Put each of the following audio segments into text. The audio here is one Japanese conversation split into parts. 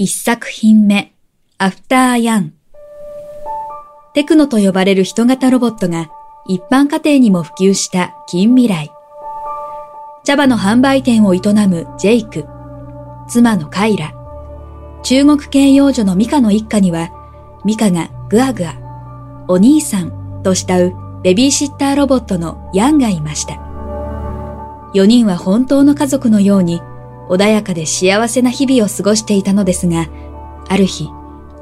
一作品目アフターヤンテクノと呼ばれる人型ロボットが一般家庭にも普及した近未来。茶葉の販売店を営むジェイク、妻のカイラ、中国系幼女のミカの一家には、ミカがグアグア、お兄さんと慕うベビーシッターロボットのヤンがいました。4人は本当の家族のように穏やかで幸せな日々を過ごしていたのですが、ある日、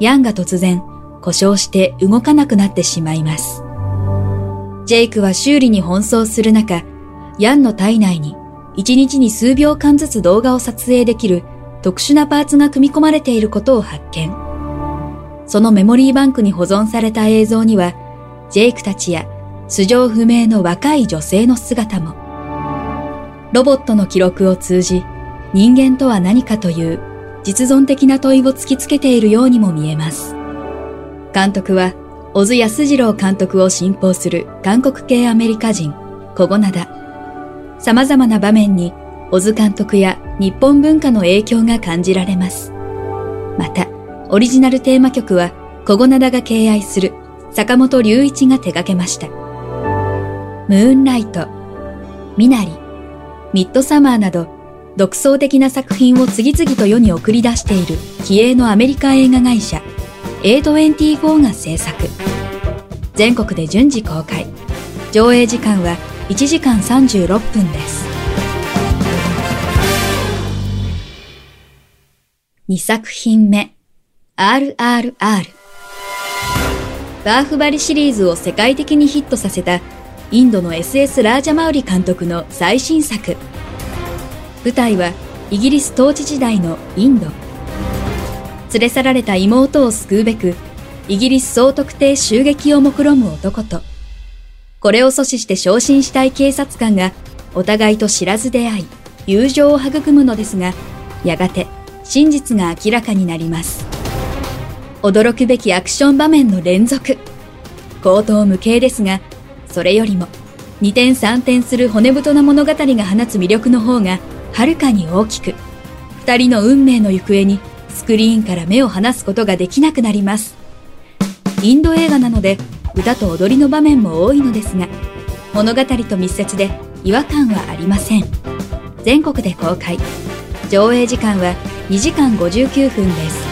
ヤンが突然故障して動かなくなってしまいます。ジェイクは修理に奔走する中、ヤンの体内に1日に数秒間ずつ動画を撮影できる特殊なパーツが組み込まれていることを発見。そのメモリーバンクに保存された映像には、ジェイクたちや素性不明の若い女性の姿も。ロボットの記録を通じ、人間とは何かという実存的な問いを突きつけているようにも見えます。監督は小津安二郎監督を信奉する韓国系アメリカ人、小ナダ。様々な場面に小津監督や日本文化の影響が感じられます。また、オリジナルテーマ曲は小ナダが敬愛する坂本龍一が手掛けました。ムーンライト、ミナリ、ミッドサマーなど独創的な作品を次々と世に送り出している気鋭のアメリカ映画会社 A24 が制作。全国で順次公開。上映時間は1時間36分です。2作品目。RRR バーフバリシリーズを世界的にヒットさせたインドの SS ラージャマウリ監督の最新作。舞台はイギリス統治時代のインド連れ去られた妹を救うべく、イギリス総督邸襲撃を目論む男と、これを阻止して昇進したい警察官が、お互いと知らず出会い、友情を育むのですが、やがて真実が明らかになります。驚くべきアクション場面の連続。口頭無形ですが、それよりも、二点三点する骨太な物語が放つ魅力の方が、はるかに大きく、二人の運命の行方にスクリーンから目を離すことができなくなります。インド映画なので歌と踊りの場面も多いのですが、物語と密接で違和感はありません。全国で公開。上映時間は2時間59分です。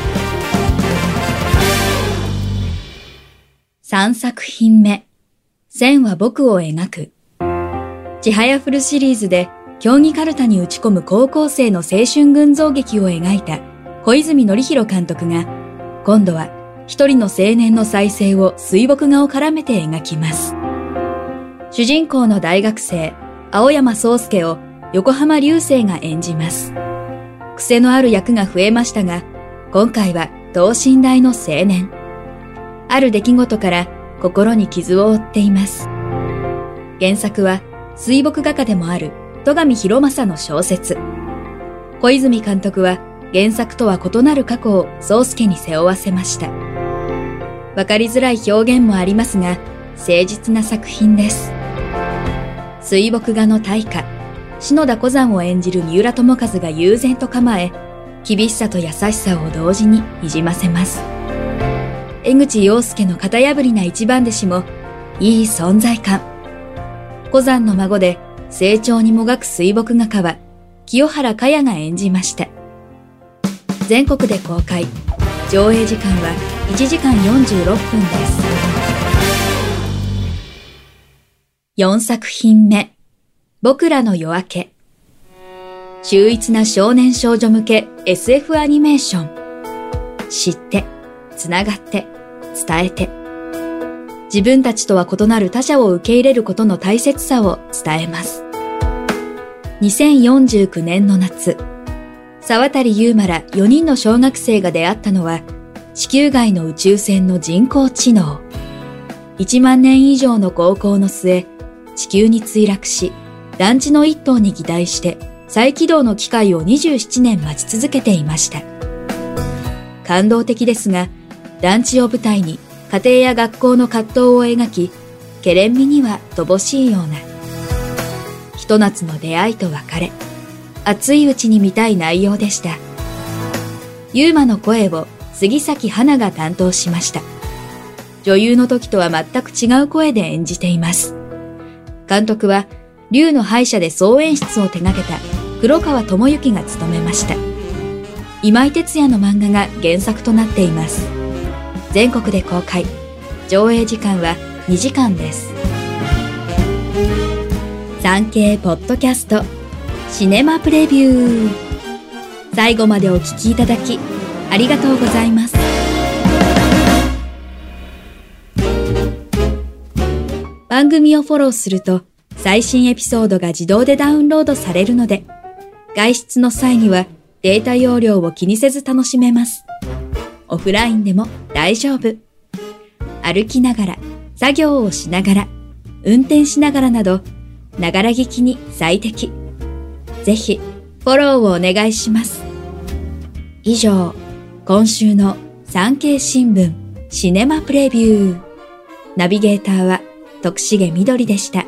3作品目。線は僕を描く。ちはやふるシリーズで競技カルタに打ち込む高校生の青春群像劇を描いた小泉則弘監督が、今度は一人の青年の再生を水墨画を絡めて描きます。主人公の大学生、青山宗介を横浜流星が演じます。癖のある役が増えましたが、今回は等身大の青年。ある出来事から心に傷を負っています。原作は水墨画家でもある戸上博正の小説。小泉監督は原作とは異なる過去を宗介に背負わせました。わかりづらい表現もありますが、誠実な作品です。水墨画の大家、篠田小山を演じる三浦智和が悠然と構え、厳しさと優しさを同時にいじませます。江口洋介の型破りな一番弟子も、いい存在感。小山の孫で成長にもがく水墨画家は、清原かやが演じました。全国で公開。上映時間は1時間46分です。4作品目。僕らの夜明け。秀逸な少年少女向け SF アニメーション。知ってつながって伝えて。自分たちとは異なる他者を受け入れることの大切さを伝えます。2049年の夏沢渡優馬ら4人の小学生が出会ったのは、地球外の宇宙船の人工知能。1万年以上の航行の末、地球に墜落し、団地の一頭に擬態して再起動の機会を27年待ち続けていました。感動的ですが、団地を舞台に家庭や学校の葛藤を描き、ケレン味には乏しいような。ひと夏の出会いと別れ、熱いうちに見たい内容でした。ユーマの声を杉咲花が担当しました。女優の時とは全く違う声で演じています。監督は、竜の敗者で総演出を手掛けた黒川智之が務めました。今井哲也の漫画が原作となっています。全国で公開。上映時間は2時間です。産経ポッドキャストシネマプレビュー最後までお聞きいただきありがとうございます番組をフォローすると最新エピソードが自動でダウンロードされるので外出の際にはデータ容量を気にせず楽しめます。オフラインでも大丈夫。歩きながら、作業をしながら、運転しながらなど、ながら聞きに最適。ぜひ、フォローをお願いします。以上、今週の産経新聞シネマプレビュー。ナビゲーターは徳重みどりでした。